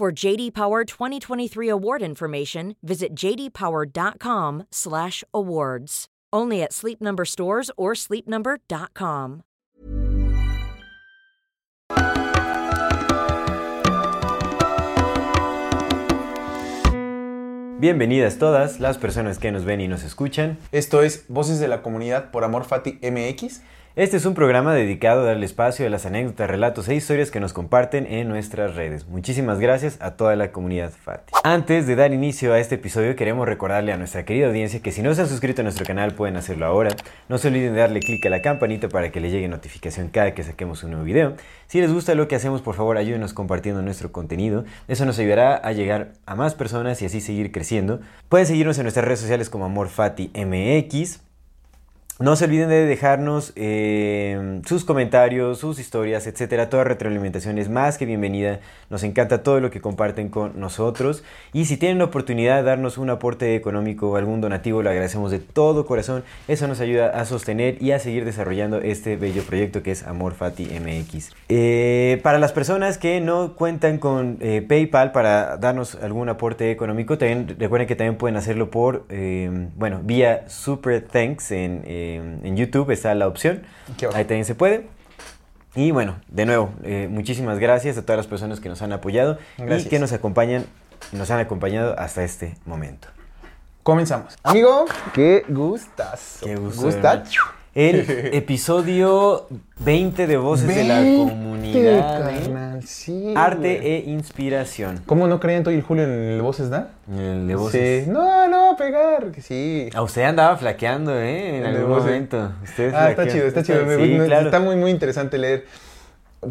For JD Power 2023 award information, visit jdpower.com/awards. Only at Sleep Number stores or sleepnumber.com. Bienvenidas todas las personas que nos ven y nos escuchan. Esto es Voces de la Comunidad por Amor Fati MX. Este es un programa dedicado a darle espacio a las anécdotas, relatos e historias que nos comparten en nuestras redes. Muchísimas gracias a toda la comunidad Fati. Antes de dar inicio a este episodio, queremos recordarle a nuestra querida audiencia que si no se han suscrito a nuestro canal pueden hacerlo ahora. No se olviden de darle clic a la campanita para que le llegue notificación cada que saquemos un nuevo video. Si les gusta lo que hacemos, por favor ayúdenos compartiendo nuestro contenido. Eso nos ayudará a llegar a más personas y así seguir creciendo. Pueden seguirnos en nuestras redes sociales como AmorFatiMX. No se olviden de dejarnos eh, sus comentarios, sus historias, etcétera. Toda retroalimentación es más que bienvenida. Nos encanta todo lo que comparten con nosotros. Y si tienen la oportunidad de darnos un aporte económico o algún donativo, lo agradecemos de todo corazón. Eso nos ayuda a sostener y a seguir desarrollando este bello proyecto que es Amor Fati MX. Eh, para las personas que no cuentan con eh, PayPal para darnos algún aporte económico, también recuerden que también pueden hacerlo por, bueno, vía Super Thanks en en YouTube está la opción. Ahí también se puede. Y bueno, de nuevo, eh, muchísimas gracias a todas las personas que nos han apoyado y que nos acompañan, nos han acompañado hasta este momento. Comenzamos. Amigo, qué gustas. Qué gustas. El episodio 20 de Voces de la Comunidad. Carnal, sí, Arte e inspiración. ¿Cómo no creían todo el Julio en el Voces da? El de Voces. Sí. No, no, pegar, que sí. A usted andaba flaqueando, ¿eh? En El algún Voces. momento. Usted Ah, está chido, está chido. Sí, Me- claro. Está muy, muy interesante leer.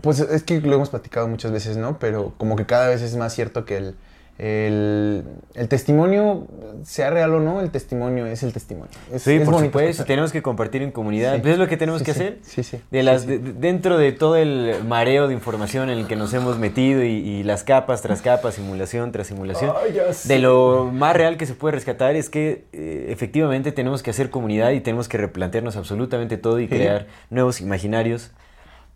Pues es que lo hemos platicado muchas veces, ¿no? Pero como que cada vez es más cierto que el, el, el testimonio, sea real o no, el testimonio es el testimonio. Es, Sí, es por bonito supuesto, tenemos que compartir en comunidad. Sí. Pues es lo que tenemos Sí, que sí. hacer. Sí, sí. De las, Sí, de- de- dentro de todo el mareo de información en el que nos hemos metido y, y las capas tras capas, simulación tras simulación, de lo más real que se puede rescatar es que eh, efectivamente tenemos que hacer comunidad y tenemos que replantearnos absolutamente todo y Sí. crear nuevos imaginarios.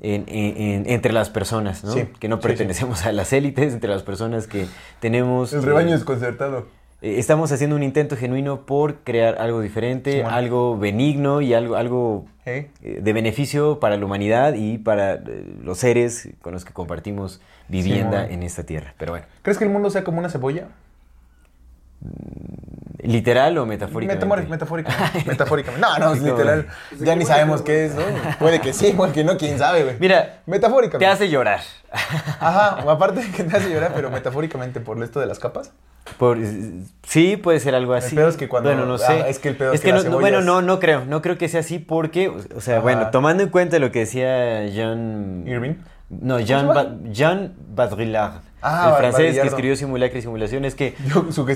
En- en- en- entre las personas, ¿no? Sí, Que no sí, sí. pertenecemos a las élites, entre las personas que tenemos... El eh, rebaño desconcertado. eh, Estamos haciendo un intento genuino por crear algo diferente, algo benigno y algo, algo ¿Eh? eh, de beneficio para la humanidad y para eh, los seres con los que compartimos vivienda en esta tierra. Pero bueno, ¿Crees que el mundo sea como una cebolla? ¿Literal o metafóricamente? Metamor- metafóricamente. metafóricamente. No, no, es literal. Ya ni sabemos qué es, ¿no? Puede que sí, puede que no, quién sabe, güey. Mira, Metafóricamente. te hace llorar. Ajá, aparte de que te hace llorar, pero metafóricamente por esto de las capas. Por- sí, puede ser algo así. pedo es que cuando- Bueno, no ah, sé. es que el pedo es que no, bueno, no, no creo. No creo que sea así porque, o sea, Ajá. bueno, tomando en cuenta lo que decía John... Irving. No, Jean, ¿Cómo se Ba- Jean Baudrillard, Ah, el francés que escribió Simulacra y Simulación, es que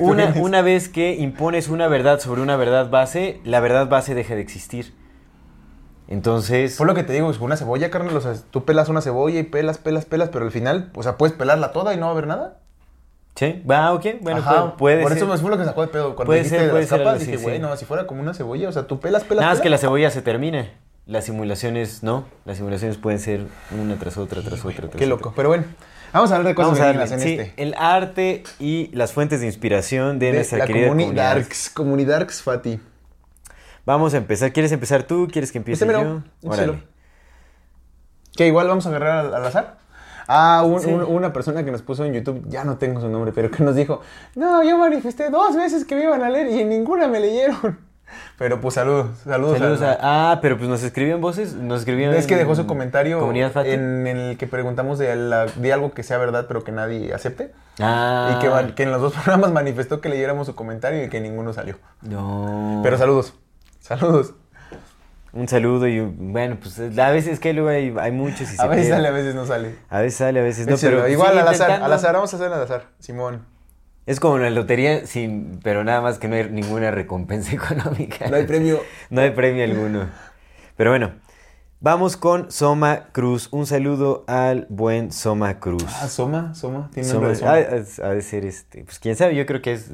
una, una vez que impones una verdad sobre una verdad base, la verdad base deja de existir. Entonces, Fue lo que te digo, es una cebolla, carnal. O sea, tú pelas una cebolla y pelas, pelas, pelas, pero al final, o sea, puedes pelarla toda y no va a haber nada. ¿sí? Va, ok, bueno, Ajá, puede, puede Por ser. eso me fue lo que sacó de pedo. Cuando Puede dijiste ser, de puede las ser capas, dije, sí. bueno, si fuera como una cebolla, o sea, tú pelas, pelas, Nada pelas. que la cebolla se termina. Las simulaciones no. Las simulaciones pueden ser una tras otra, tras otra, tras Qué otra. loco. Pero bueno, vamos a hablar de cosas Vamos a en sí, este. el arte y las fuentes de inspiración de, De nuestra la querida comunidad. comunidad. Comunidarks, Fati. Vamos a empezar. ¿Quieres empezar tú? ¿Quieres que empiece yo? Órale. Que igual vamos a agarrar al, al azar. Ah, un- Sí. un- una persona que nos puso en YouTube, ya no tengo su nombre, pero que nos dijo, no, yo manifesté dos veces que me iban a leer y en ninguna me leyeron. Pero pues saludos, saludos. Saludos a- a- ah, pero pues nos escribió en voces, nos escribió Es que dejó su comentario en el que preguntamos de, la- de algo que sea verdad pero que nadie acepte. Ah. Y que, que en los dos programas manifestó que leyéramos su comentario y que ninguno salió. No. Pero saludos, saludos. Un saludo y bueno, pues a veces que luego hay, hay muchos y se A veces sale, a veces no sale. A veces sale, a veces no, Échalo, pero igual al azar, al azar, vamos a hacer al azar, Simón. Es como la lotería, sin, pero nada más que no hay ninguna recompensa económica. No hay premio. No hay premio alguno. Pero bueno, vamos con Soma Cruz. Un saludo al buen Soma Cruz. Ah, Soma, Soma, tiene Soma, nombre de Soma. ha, ha de ser este, pues quién sabe, yo creo que es,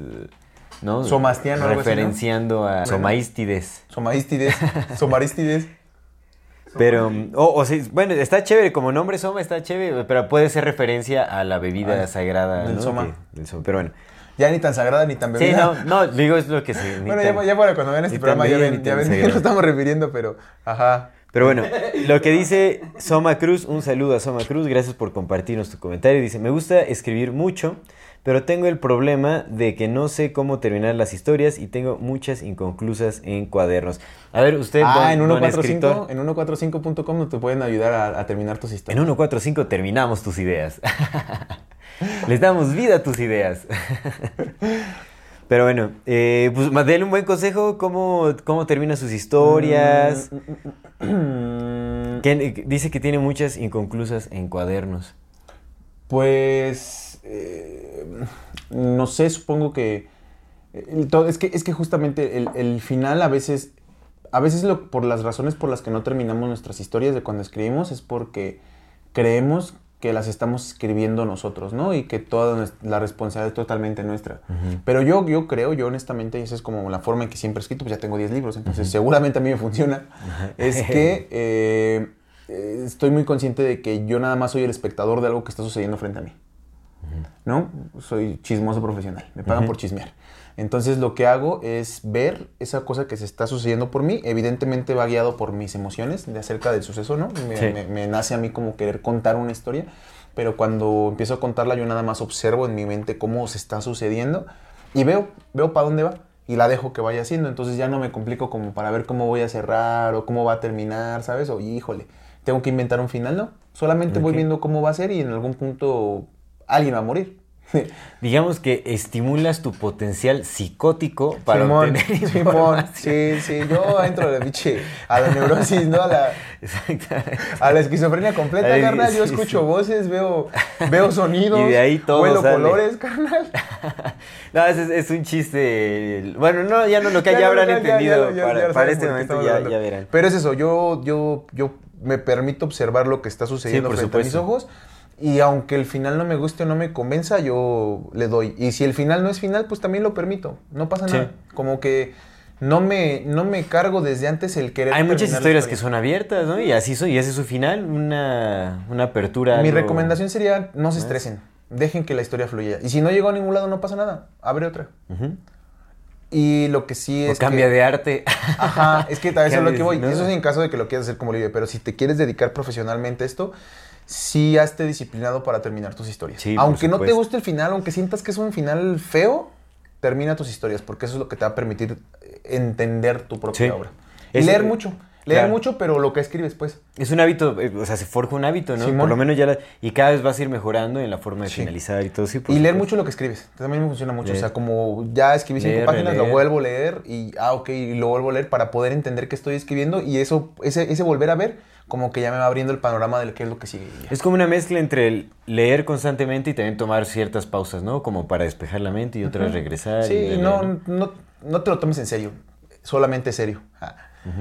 ¿no? Somastiano, algo así, ¿no? Referenciando a Bueno. Somaístides. Somaístides, Somarístides. Pero, mm, o, o sí, bueno, está chévere, como nombre Soma está chévere, pero puede ser referencia a la bebida Ah, sagrada, del ¿no? Soma. Que- del Soma, Pero bueno. Ya ni tan sagrada ni tan Sí, bebida. no, no, digo, es lo que ni Bueno, ya, tan- ya para cuando vean este programa ya ven, ya ven que nos estamos refiriendo, pero ajá. Pero bueno, lo que dice Soma Cruz, un saludo a Soma Cruz, gracias por compartirnos tu comentario. Dice, me gusta escribir mucho, pero tengo el problema de que no sé cómo terminar las historias y tengo muchas inconclusas en cuadernos. A ver, usted, Ah, don- en don 145, escritor, en 145.com no te pueden ayudar a, a terminar tus en historias. 145 terminamos tus ideas. Les damos vida a tus ideas. Pero bueno, eh, pues ma- denle un buen consejo, cómo, cómo termina sus historias. Mm, Que- dice que tiene muchas inconclusas en cuadernos. Pues eh, no sé, supongo que es que es que justamente el, el final a veces a veces lo- por las razones por las que no terminamos nuestras historias de cuando escribimos es porque creemos que las estamos escribiendo nosotros, ¿no? Y que toda la responsabilidad es totalmente nuestra. Pero yo, yo creo, yo honestamente, y esa es como la forma en que siempre he escrito, pues ya tengo 10 libros, entonces seguramente a mí me funciona, es que eh, estoy muy consciente de que yo nada más soy el espectador de algo que está sucediendo frente a mí. ¿No? Soy chismoso profesional, me pagan por chismear. Entonces lo que hago es ver esa cosa que se está sucediendo por mí. Evidentemente va guiado por mis emociones de acerca del suceso, ¿no? Me, Sí. me- me nace a mí como querer contar una historia, pero cuando empiezo a contarla yo nada más observo en mi mente cómo se está sucediendo y veo, veo para dónde va y la dejo que vaya haciendo. Entonces ya no me complico como para ver cómo voy a cerrar o cómo va a terminar, ¿sabes? O híjole, tengo que inventar un final, ¿no? Solamente voy viendo cómo va a ser y en algún punto alguien va a morir. Digamos que estimulas tu potencial psicótico para Simón, obtener Simón, sí, sí, yo entro a la biche, a la neurosis, ¿no? A la, Exactamente. a la esquizofrenia completa, Ay, carnal. Yo escucho sí. voces, veo, veo sonidos, Y de ahí todo huelo sale. colores, carnal. No, es, es un chiste. Bueno, no, ya no, lo que ya, habrán ya, ya, entendido. ya, para este momento ya, verán. Pero es eso, yo, yo, yo me permito observar lo que está sucediendo por frente a mis ojos. Y aunque el final no me guste o no me convenza, yo le doy. Y si el final no es final, pues también lo permito. No pasa Sí. nada. Como que no me, no me cargo desde antes el querer. Hay muchas historias que historia. son abiertas, ¿no? Y así son, y ese es su final, una, una apertura. Mi algo- recomendación sería no se estresen. Dejen que la historia fluya. Y si no llegó a ningún lado, no pasa nada. Abre otra. Y lo que sí O es. cambia que- de arte. Ajá, es que tal vez es a lo que voy. ¿no? Eso es en caso de que lo quieras hacer como libre. Pero si te quieres dedicar profesionalmente a esto, sí hazte disciplinado para terminar tus historias. Sí, aunque no te guste el final, aunque sientas que es un final feo, termina tus historias, porque eso es lo que te va a permitir entender tu propia Sí. obra. Y Es- leer mucho. Leer claro. mucho, pero lo que escribes, pues. Es un hábito, eh, o sea, se forja un hábito, ¿no? Simón. Por lo menos ya la- y cada vez vas a ir mejorando en la forma de Sí. finalizar y todo sí. Y leer mucho lo que escribes. También me funciona mucho. Leer. O sea, como ya escribí cinco Leer, páginas, lo vuelvo a leer y, ah, ok, y lo vuelvo a leer para poder entender qué estoy escribiendo y eso, ese, ese volver a ver, como que ya me va abriendo el panorama de qué es lo que sigue. Es como una mezcla entre el leer constantemente y también tomar ciertas pausas, ¿no? Como para despejar la mente y otras regresar. y Sí, no, ¿no? no, no te lo tomes en serio, solamente serio. Ah,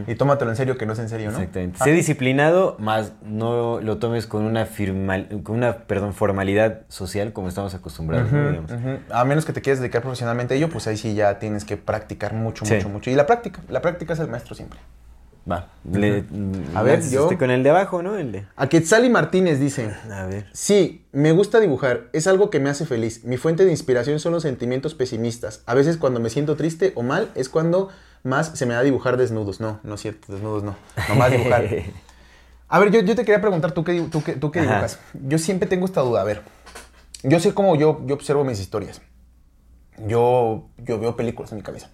Y tómatelo en serio que no es en serio, ¿no? Exactamente. Ah, Sé disciplinado, más no lo tomes con una firma, con una, perdón, formalidad social como estamos acostumbrados, Digamos. A menos que te quieras dedicar profesionalmente a ello, pues ahí sí ya tienes que practicar mucho, Sí. mucho, mucho. Y la práctica, la práctica es el maestro siempre. Va. Le- mm, A ver, yo- usted con el de abajo, ¿no? El de. A Quetzali Martínez dice, A ver. Sí, me gusta dibujar, es algo que me hace feliz. Mi fuente de inspiración son los sentimientos pesimistas. A veces cuando me siento triste o mal es cuando más se me da dibujar desnudos. No, no es cierto, desnudos no. Nomás dibujar. A ver, yo, yo te quería preguntar, ¿tú qué, tú qué- tú qué dibujas? Yo siempre tengo esta duda. A ver, yo sé cómo yo, yo observo mis historias. Yo, yo veo películas en mi cabeza.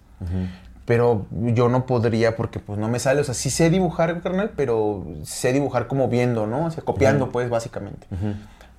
Pero yo no podría porque pues no me sale. O sea, sí sé dibujar, carnal, pero sé dibujar como viendo, ¿no? O sea, copiando, pues, básicamente.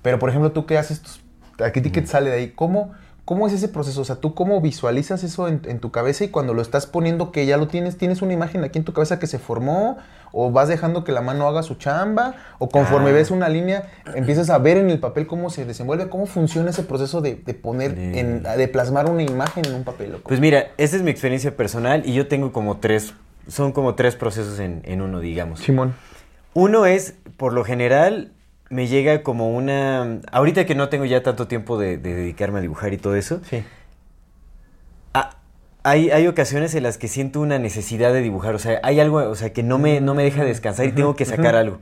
Pero, por ejemplo, tú qué haces, tus, ¿a qué te sale de ahí? ¿Cómo, ¿Cómo es ese proceso? O sea, ¿tú cómo visualizas eso en, en, tu cabeza y cuando lo estás poniendo que ya lo tienes, tienes una imagen aquí en tu cabeza que se formó? ¿O vas dejando que la mano haga su chamba? ¿O conforme Ah. ves una línea, empiezas a ver en el papel cómo se desenvuelve? ¿Cómo funciona ese proceso de, de poner, De- en- de plasmar una imagen en un papel? Pues mira, esa es mi experiencia personal y yo tengo como tres, son como tres procesos en, en uno, digamos. Simón. Uno es, por lo general, me llega como una... Ahorita que no tengo ya tanto tiempo de, de dedicarme a dibujar y todo eso, Sí. hay, hay ocasiones en las que siento una necesidad de dibujar, o sea, hay algo, o sea, que no me, no me deja descansar y tengo que sacar algo.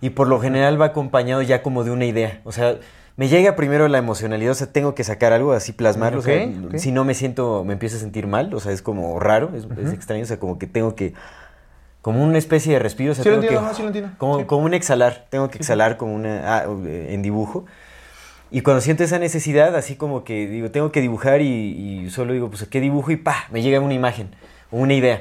Y por lo general va acompañado ya como de una idea, o sea, me llega primero la emocionalidad, o sea, tengo que sacar algo, así plasmarlo, o sea, si no me siento, me empiezo a sentir mal, o sea, es como raro, es, es extraño, o sea, como que tengo que, como una especie de respiro, o sea, Sí lo tengo entiendo, que, no, sí lo entiendo. como, Sí. como un exhalar, tengo que exhalar como una, ah, en dibujo. Y cuando siento esa necesidad, así como que digo, tengo que dibujar y, y solo digo, pues, ¿qué dibujo? Y pa, me llega una imagen, una idea.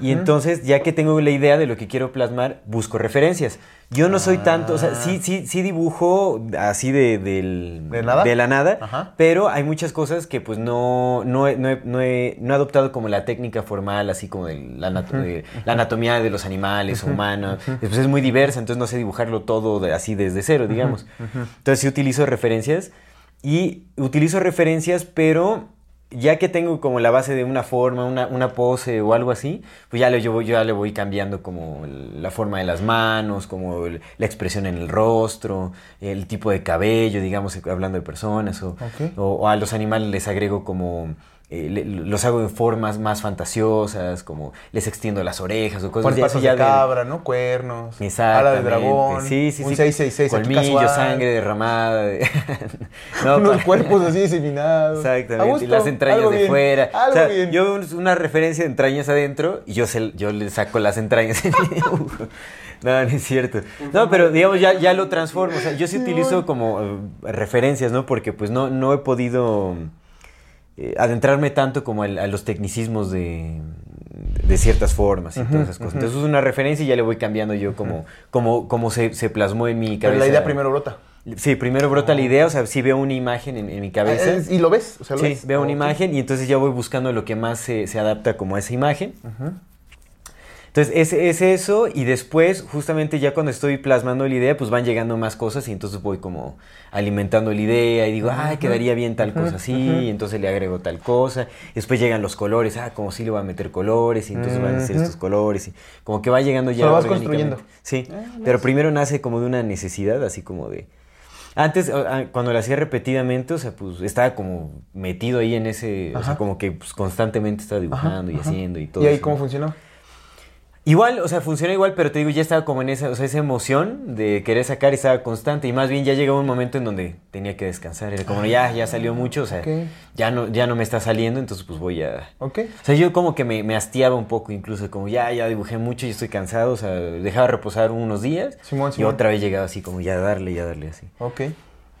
Y entonces, ya que tengo la idea de lo que quiero plasmar, busco referencias. Yo no soy tanto, o sea, sí, sí, sí dibujo así de, del- ¿De nada? la nada, Ajá. pero hay muchas cosas que pues no, no, he, no, he, no he- no he adoptado como la técnica formal, así como de la, anato- de la anatomía de los animales humanos. Pues es muy diversa, entonces no sé dibujarlo todo de- así desde cero, digamos. Entonces sí utilizo referencias y utilizo referencias, pero ya que tengo como la base de una forma, una, una pose o algo así, pues ya le, yo, ya le voy cambiando como la forma de las manos, como el- la expresión en el rostro, el tipo de cabello, digamos, hablando de personas, o- o a los animales les agrego como... eh, le- los hago en formas más fantasiosas, como les extiendo las orejas o cosas así patas de cabra, ¿no? Cuernos. Ala de dragón. Sí, sí, un sí. 666 aquí Colmillo, casual. sangre derramada. de- No, Unos cuerpos así diseminados. Exactamente, gusto, y las entrañas de bien, fuera. Algo o sea, bien. yo una referencia de entrañas adentro y yo, se- yo le saco las entrañas. No, no es cierto. No, pero digamos, ya, ya lo transformo. O sea, yo sí utilizo como eh, referencias, ¿no? Porque pues no, no he podido eh, adentrarme tanto como a, los tecnicismos de, de ciertas formas y todas esas cosas. Entonces es una referencia y ya le voy cambiando yo como, como, como se, se plasmó en mi Pero cabeza. la idea primero brota. Sí, primero brota la idea, o sea, sí veo una imagen en, en mi cabeza. Ah, es- y lo ves. O sea, lo Sí, ves. veo una Ok. imagen y entonces ya voy buscando lo que más se, se adapta como a esa imagen. Entonces es, es eso y después justamente ya cuando estoy plasmando la idea pues van llegando más cosas y entonces voy como alimentando la idea y digo, ah, quedaría bien tal cosa así y entonces le agrego tal cosa. Después llegan los colores, ah, como si le voy a meter colores y entonces van a ser estos colores y como que va llegando ya lo vas construyendo. Sí, Ah, pero primero nace como de una necesidad, así como de... Antes, ah, cuando lo hacía repetidamente, o sea, pues estaba como metido ahí en ese, o sea, como que pues, constantemente estaba dibujando y ajá. haciendo y todo ¿Y ahí eso, cómo funcionó? Igual, o sea, funciona igual, pero te digo, ya estaba como en esa, o sea, esa emoción de querer sacar y estaba constante. Y más bien ya llegaba un momento en donde tenía que descansar. Era como, ya, ya salió mucho, o sea, ya, no, ya no me está saliendo, entonces pues voy a... ¿Ok? O sea, yo como que me, me hastiaba un poco, incluso como ya, ya dibujé mucho y estoy cansado, o sea, dejaba reposar unos días Simón, y Simón. otra vez llegaba así como ya darle, ya darle así. Ok.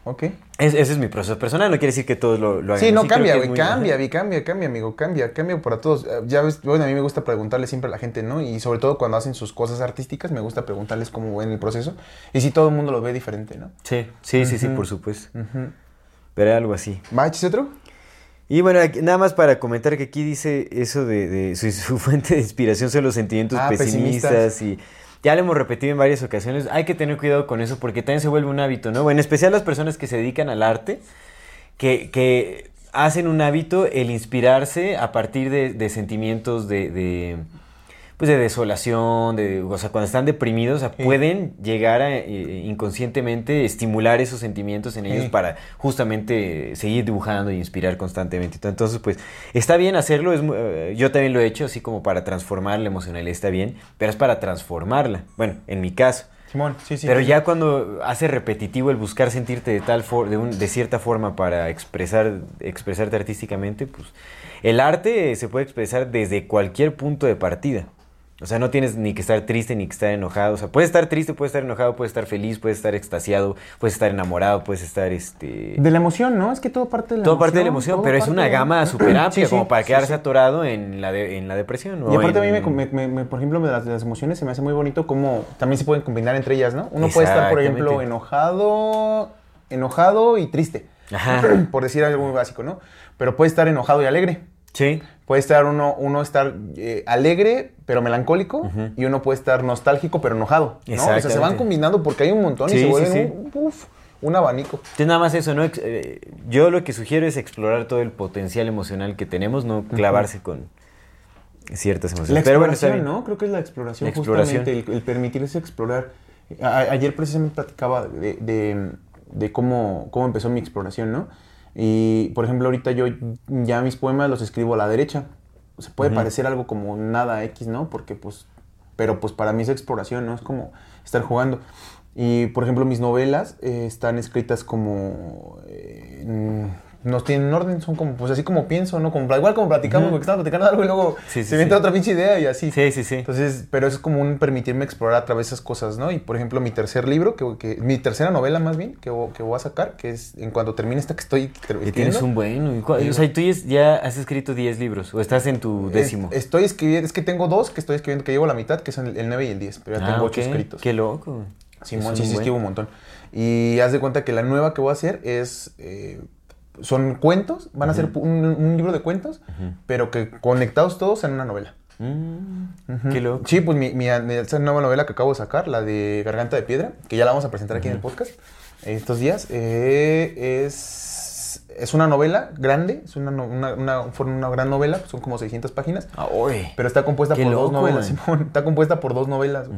Ok. Es- ese es mi proceso personal, no quiere decir que todos lo, lo hagan Sí, no, así, cambia, güey, cambia, vi, cambia, cambia, amigo, cambia, cambia para todos. Eh, Ya ves, bueno, a mí me gusta preguntarle siempre a la gente, ¿no? Y sobre todo cuando hacen sus cosas artísticas, me gusta preguntarles cómo ven el proceso. Y si todo el mundo lo ve diferente, ¿no? Sí, sí, sí, sí, por supuesto. Ujú. Pero algo así. ¿Va, échese otro? Y bueno, aquí- nada más para comentar que aquí dice eso de, de su, su fuente de inspiración son los sentimientos Ah, pesimistas, pesimistas. y ya lo hemos repetido en varias ocasiones. Hay que tener cuidado con eso porque también se vuelve un hábito, ¿no? En especial las personas que se dedican al arte, que, que hacen un hábito el inspirarse a partir de, de sentimientos de, pues de desolación, de, o sea, cuando están deprimidos, o sea, Sí. pueden llegar a eh, inconscientemente estimular esos sentimientos en ellos Sí. para justamente seguir dibujando y inspirar constantemente. Entonces, pues, está bien hacerlo, es, eh, yo también lo he hecho, así como para transformar la emocionalidad, está bien, pero es para transformarla. Bueno, en mi caso. Simón, sí, sí. Pero ya cuando hace repetitivo el buscar sentirte de tal for- de, un- de cierta forma para expresar expresarte artísticamente, pues el arte se puede expresar desde cualquier punto de partida. O sea, no tienes ni que estar triste ni que estar enojado. O sea, puedes estar triste, puedes estar enojado, puedes estar feliz, puedes estar extasiado, puedes estar enamorado, puedes estar este De la emoción, ¿no? Es que todo parte de la todo emoción. parte de la emoción, todo pero es una de- gama súper amplia Sí, sí, como para quedarse sí. atorado en la de- en la depresión. Y aparte a mí, me, me- me- por ejemplo, de las, de las emociones se me hace muy bonito cómo también se pueden combinar entre ellas, ¿no? Uno puede estar, por ejemplo, enojado, enojado y triste. Ajá. por decir algo muy básico, ¿no? Pero puede estar enojado y alegre. Sí. Puede estar uno, uno estar eh, alegre, pero melancólico, y uno puede estar nostálgico, pero enojado. ¿no? O sea, se van combinando porque hay un montón Sí, y se vuelven sí. Un, uf, un abanico. Entonces nada más eso, ¿no? Eh, yo lo que sugiero es explorar todo el potencial emocional que tenemos, no clavarse con ciertas La emociones. Pero bueno, está exploración. ¿no? Creo que es la exploración, La exploración. justamente, el, el permitirse explorar. A- ayer precisamente platicaba de, de- de cómo, cómo empezó mi exploración, ¿no? Y, por ejemplo, ahorita yo ya mis poemas los escribo a la derecha. Se puede parecer algo como nada X, ¿no? Porque, pues, pero pues para mí es exploración, ¿no? Es como estar jugando. Y, por ejemplo, mis novelas eh, están escritas como... eh, no tienen orden, son como, pues así como pienso, ¿no? Como, igual como platicamos, porque estamos platicando algo y luego Sí, sí, se sí. otra pinche idea y así. Sí, sí, sí. Entonces, pero es como un permitirme explorar a través de esas cosas, ¿no? Y por ejemplo, mi tercer libro, que, que- mi tercera novela más bien, que, que voy a sacar, que es en cuanto termine esta que estoy Y tienes un bueno. ¿y cuál- O sea, tú ya, has escrito 10 libros o estás en tu décimo. es- estoy escribiendo, es que tengo dos que estoy escribiendo, que llevo la mitad, que son el, el 9 y el 10, pero ya Ah, tengo ok. ocho escritos. Qué loco. Simón, sí, sí, buen. escribo un montón. Y haz de cuenta que la nueva que voy a hacer es... eh, son cuentos, van a ser un, un libro de cuentos, pero que conectados todos en una novela. Mm, Ujú. Qué loco. Sí, pues mi, mi, mi- esa nueva novela que acabo de sacar, la de Garganta de Piedra, que ya la vamos a presentar aquí en el podcast estos días, eh, es, es una novela grande, es una, una, una, una gran novela, son como 600 páginas, Ah, pero está compuesta Qué por dos novelas. Simón, está compuesta por dos novelas.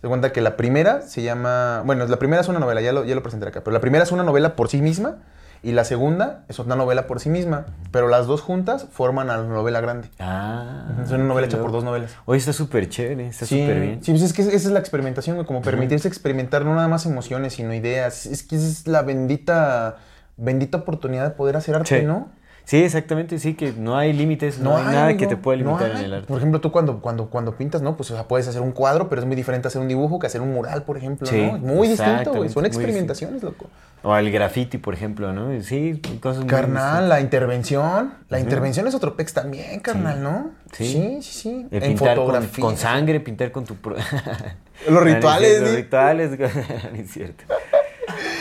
Se cuenta que la primera se llama, bueno, la primera es una novela, ya lo, ya lo presentaré acá, pero la primera es una novela por sí misma y la segunda es una novela por sí misma, pero las dos juntas forman a la novela grande. Ah. Es una novela hecha por dos novelas. Oye, está súper chévere, está Sí, súper bien. Sí, pues es que esa es la experimentación, güey, como permitirse experimentar no nada más emociones, sino ideas. Es que esa es la bendita, bendita oportunidad de poder hacer arte, Sí. ¿no? Sí, exactamente, sí, que no hay límites, no, hay, nada que te pueda no limitar en el arte. Por ejemplo, tú cuando, cuando, cuando pintas, ¿no? Pues o sea, puedes hacer un cuadro, pero es muy diferente hacer un dibujo que hacer un mural, por ejemplo, Sí, ¿no? Muy distinto, güey. Son experimentaciones, loco. O al graffiti, por ejemplo, ¿no? Sí, cosas muy Carnal, la intervención. La intervención es otro pex también, carnal, ¿no? Sí. sí, sí. sí. El en pintar con, fotografía. con sangre, pintar con tu... pro- Los rituales, Los rituales, no es cierto.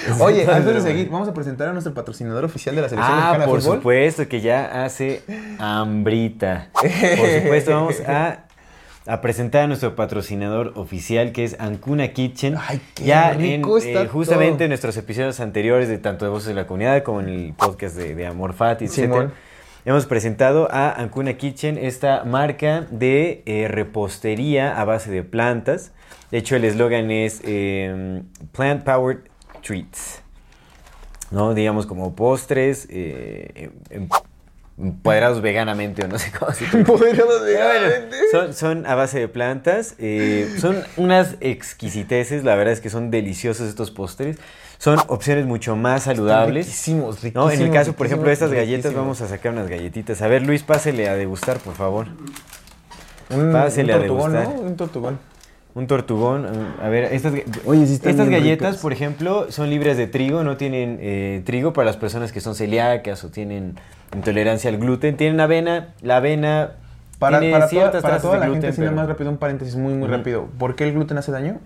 Oye, antes de seguir, vamos a presentar a nuestro patrocinador oficial de la selección Ah, mexicana de por fútbol. supuesto que ya hace hambrita. Por supuesto, vamos a, a presentar a nuestro patrocinador oficial que es Ancuna Kitchen. Ay, qué ya rico en, está eh, justamente todo. en nuestros episodios anteriores de tanto de Voces de la Comunidad como en el podcast de, de Amor Fati, etc. Hemos presentado a Ancuna Kitchen, esta marca de eh, repostería a base de plantas. De hecho, el eslogan es eh, Plant Powered Treats. ¿no? Digamos como postres, eh, em- empoderados veganamente o no sé cómo se. Empoderados veganamente. son, son a base de plantas, eh, son unas exquisiteces, la verdad es que son deliciosos estos postres, son opciones mucho más saludables. Riquísimos, riquísimos. ¿no? En el caso, por ejemplo, de estas galletas, riquísimos. vamos a sacar unas galletitas. A ver, Luis, pásele a degustar, por favor. Un, Pásele a un tortugón, degustar. ¿no? Un tortugón. Un tortugón. mm, A ver, estas, Oye, sí estas galletas, ricas. por ejemplo, son libres de trigo, no tienen eh, trigo para las personas que son celíacas o tienen intolerancia al gluten. Tienen avena, la avena Para, tiene para, toda, ciertas para trazas toda de la gluten, gente, pero- más rápido, un paréntesis muy, muy rápido. ¿Por qué el gluten hace daño?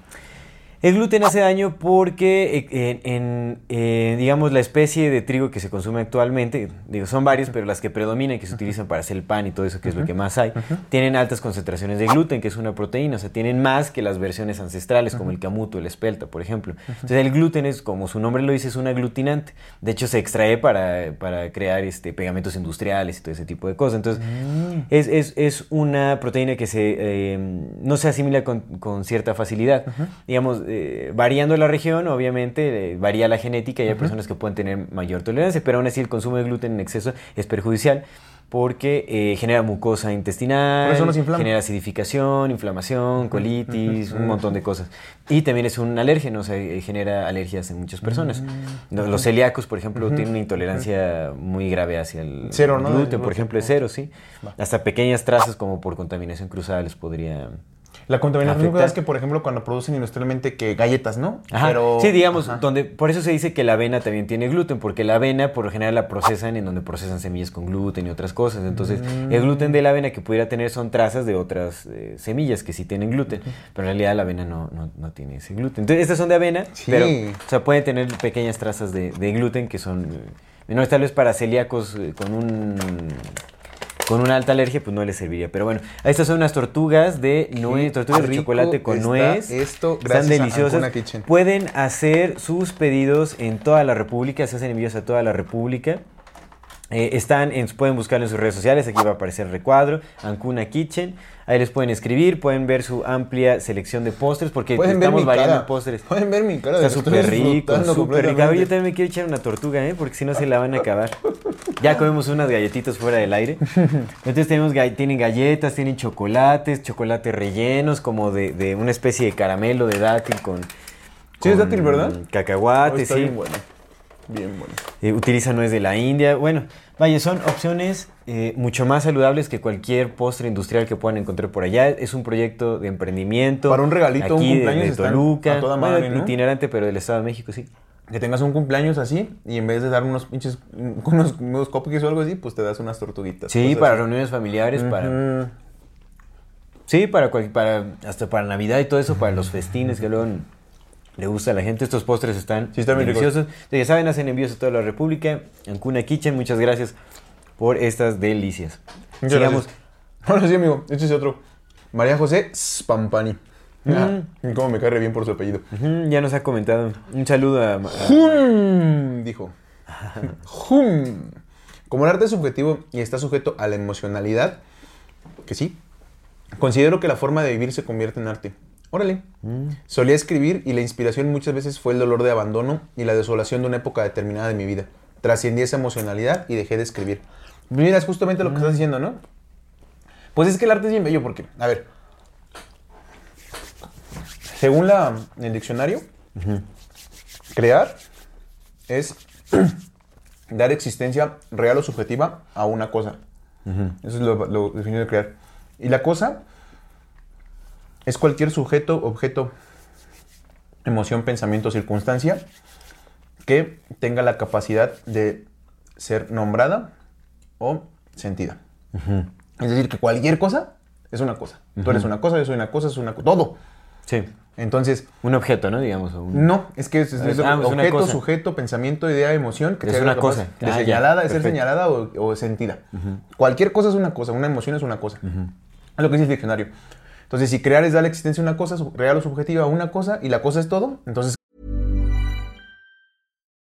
El gluten hace daño porque eh, en, en, eh, digamos, la especie de trigo que se consume actualmente, digo, son varios, pero las que predominan, que se utilizan para hacer el pan y todo eso, que es lo que más hay, tienen altas concentraciones de gluten, que es una proteína, o sea, tienen más que las versiones ancestrales, como el camuto, el espelta, por ejemplo. Entonces, el gluten es, como su nombre lo dice, es un aglutinante. De hecho, se extrae para, para crear este, pegamentos industriales y todo ese tipo de cosas. Entonces, es, es, es una proteína que se, eh, no se asimila con, con cierta facilidad. Digamos, eh, variando la región, obviamente, eh, varía la genética y hay personas que pueden tener mayor tolerancia, pero aún así el consumo de gluten en exceso es perjudicial porque eh, genera mucosa intestinal, Por eso nos inflama. genera acidificación, inflamación, colitis, un montón de cosas. Y también es un alérgeno, o sea, eh, genera alergias en muchas personas. No, Los celíacos, por ejemplo, tienen una intolerancia muy grave hacia el Cero, gluten, por ejemplo, es cero, sí. Va. Hasta pequeñas trazas como por contaminación cruzada les podría... La contaminación Afecta. es que, por ejemplo, cuando producen industrialmente que galletas, ¿no? Ajá. Pero- sí, digamos, Ajá. donde por eso se dice que la avena también tiene gluten, porque la avena por lo general la procesan en donde procesan semillas con gluten y otras cosas. Entonces, Mm. el gluten de la avena que pudiera tener son trazas de otras eh, semillas que sí tienen gluten, pero en realidad la avena no, no, no tiene ese gluten. Entonces, estas son de avena, Sí. pero o sea, pueden tener pequeñas trazas de, de gluten que son eh, menores, tal vez para celíacos eh, con un con una alta alergia, pues no les serviría. Pero bueno, estas son unas tortugas de nuez, tortugas de chocolate con nuez. esto Están a deliciosas. Pueden hacer sus pedidos en toda la República, se hacen envíos a toda la República. Eh, están en, pueden buscar en sus redes sociales, aquí va a aparecer el recuadro, Ancuna Kitchen. Ahí les pueden escribir, pueden ver su amplia selección de postres, porque Pueden estamos variando postres. Pueden ver mi cara. de Está súper rico, súper rico. A ver, yo también me quiero echar una tortuga, ¿eh? Porque si no se la van a acabar. Ya comemos unas galletitas fuera del aire. Entonces tenemos, tienen galletas, tienen chocolates, chocolates rellenos, como de, de una especie de caramelo de dátil con... Sí, es dátil, ¿verdad? Cacahuate, está sí. bien bueno. Bien bueno. Eh, nuez de la India. Bueno, vaya, son opciones eh, mucho más saludables que cualquier postre industrial que puedan encontrar por allá. Es un proyecto de emprendimiento. Para un regalito, un aquí de- cumpleaños de, Toluca. a toda Bueno, madre, ¿no? itinerante, pero del Estado de México, sí. Que tengas un cumpleaños así y en vez de dar unos pinches, unos, unos cupcakes o algo así, pues te das unas tortuguitas. Sí, para así. reuniones familiares, para... Sí, para, para hasta para Navidad y todo eso, para los festines que luego le gusta a la gente. Estos postres están Sí, están deliciosos. Ya saben, hacen envíos a toda la República. En Cuna Kitchen, muchas gracias por estas delicias. Muchas Sigamos. gracias. Ahora sí, amigo. Este es otro. María José Spampani. Ah, cómo me cae re bien por su apellido. Ujú, ya nos ha comentado. Un saludo a... a- Jum, dijo. Jum. Como el arte es subjetivo y está sujeto a la emocionalidad, que sí, considero que la forma de vivir se convierte en arte. Órale. Solía escribir y la inspiración muchas veces fue el dolor de abandono y la desolación de una época determinada de mi vida. Trascendí esa emocionalidad y dejé de escribir. Mira, es justamente lo que estás diciendo, ¿no? Pues es que el arte es bien bello porque, a ver, según la, el diccionario, crear es dar existencia real o subjetiva a una cosa. Eso es lo, lo definido de crear. Y la cosa es cualquier sujeto, objeto, emoción, pensamiento, circunstancia que tenga la capacidad de ser nombrada o sentida. Es decir, que cualquier cosa es una cosa. Tú eres una cosa, yo soy una cosa, es una cosa. Todo. Sí. Entonces, Un objeto, ¿no? Digamos. un- no, es que es, es- es Ah, una objeto, sujeto, pensamiento, idea, emoción, que Es una cosa. de Ah, ya, señalada, de ser señalada o, o sentida. Cualquier cosa es una cosa, una emoción es una cosa. Es lo que dice el diccionario. Entonces, si crear es dar la existencia a una cosa, real o subjetiva a una cosa, y la cosa es todo, entonces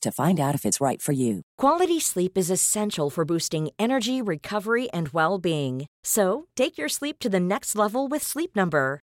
to find out if it's right for you. Quality sleep is essential for boosting energy, recovery, and well being. So, take your sleep to the next level with Sleep Number.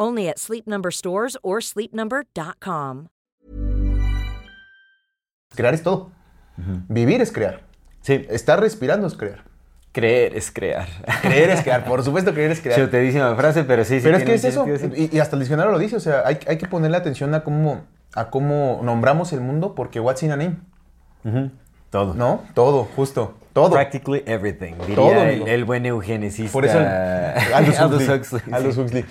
Only at Sleep Number stores or sleepnumber.com. crear es todo. Vivir es crear. Sí. Estar respirando es crear. Creer es crear. Creer es crear. Por supuesto, creer es crear. Chutadísima frase, pero sí, sí. Pero es que es eso, y, y hasta el diccionario lo dice, o sea, hay, hay que ponerle atención a cómo, a cómo nombramos el mundo, porque what's in a name. Todo. ¿no? Todo, justo, todo. Practically everything, diría Todo, el, buen eugenicista Por eso, Aldous Huxley. Aldous Huxley.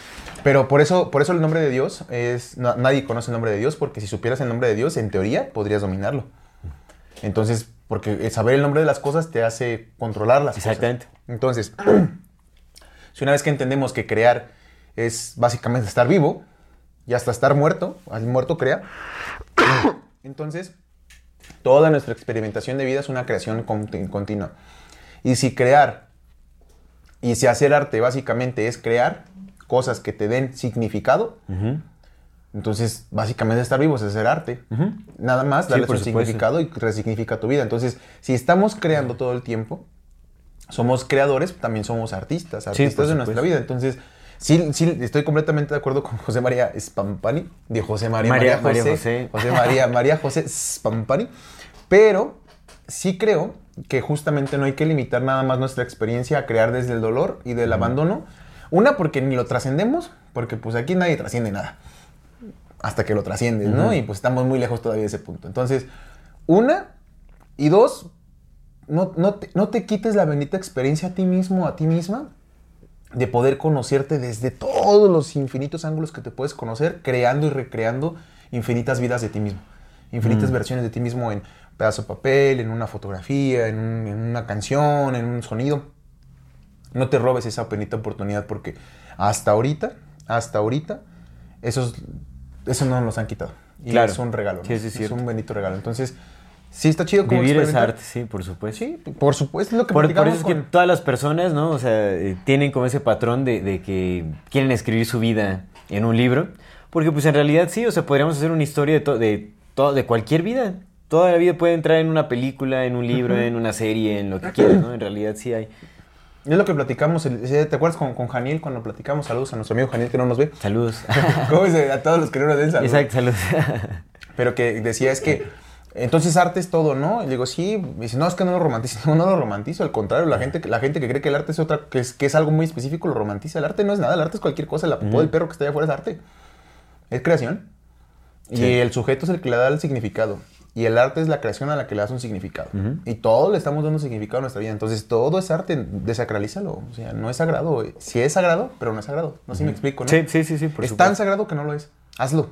Pero por eso, por eso el nombre de Dios es, na- nadie conoce el nombre de Dios, porque si supieras el nombre de Dios, en teoría, podrías dominarlo. Entonces, Porque saber el nombre de las cosas te hace controlar las Exactamente. cosas. Entonces, si una vez que entendemos que crear es básicamente estar vivo y hasta estar muerto, al muerto crea, entonces toda nuestra experimentación de vida es una creación conti- continua. Y si crear y si hacer arte básicamente es crear cosas que te den significado, entonces básicamente estar vivo es hacer arte. Nada más Sí, darle por un significado y resignifica tu vida. Entonces, si estamos creando todo el tiempo, somos creadores, también somos artistas, artistas de nuestra vida. Entonces, sí, sí, estoy completamente de acuerdo con José María Spampani, de José María María- María, José, José. José María María José Spampani, pero sí creo que justamente no hay que limitar nada más nuestra experiencia a crear desde el dolor y del abandono. Una, porque ni lo trascendemos, porque pues aquí nadie trasciende nada hasta que lo trasciendes, ¿no? Y pues estamos muy lejos todavía de ese punto. Entonces, una, y dos, no, no, te, no te quites la bendita experiencia a ti mismo, a ti misma, de poder conocerte desde todos los infinitos ángulos que te puedes conocer, creando y recreando infinitas vidas de ti mismo. Infinitas versiones de ti mismo en pedazo de papel, en una fotografía, en, un- en una canción, en un sonido. No te robes esa bendita oportunidad porque hasta ahorita, hasta ahorita, esos, eso no nos los han quitado. Y Claro. es un regalo. ¿no? Sí, sí, es un bendito regalo. Entonces, sí está chido como Vivir es arte, sí, por supuesto. Sí, por supuesto, es lo que Por, por eso es que todas las personas, ¿no? O sea, eh, tienen como ese patrón de, de que quieren escribir su vida en un libro. Porque pues en realidad sí, o sea, podríamos hacer una historia de, to- de, to- de cualquier vida. Toda la vida puede entrar en una película, en un libro, en una serie, en lo que quieras, ¿no? En realidad sí hay. Es lo que platicamos, el- ¿te acuerdas con, con Janiel cuando platicamos? Saludos a nuestro amigo Janiel que no nos ve. Saludos. ¿Cómo dice? A todos los que no nos ven, saludos. Exacto, saludos. Pero que decía es que, entonces arte es todo, ¿no? Y le digo, sí. Me dice, no, es que no lo romantizo. No, no lo romantizo. Al contrario, la gente, la gente que cree que el arte es otra, que es, que es algo muy específico, lo romantiza. El arte no es nada, el arte es cualquier cosa. La popó del perro que está allá afuera es arte. Es creación. Sí. Y el sujeto es el que le da el significado. Y el arte es la creación a la que le das un significado. Y todo le estamos dando significado a nuestra vida. Entonces, todo es arte, desacralízalo. O sea, no es sagrado. Sí es sagrado, pero no es sagrado. No sé si me explico, ¿no? Sí, sí, sí, sí, por es supuesto. tan sagrado que no lo es. Hazlo.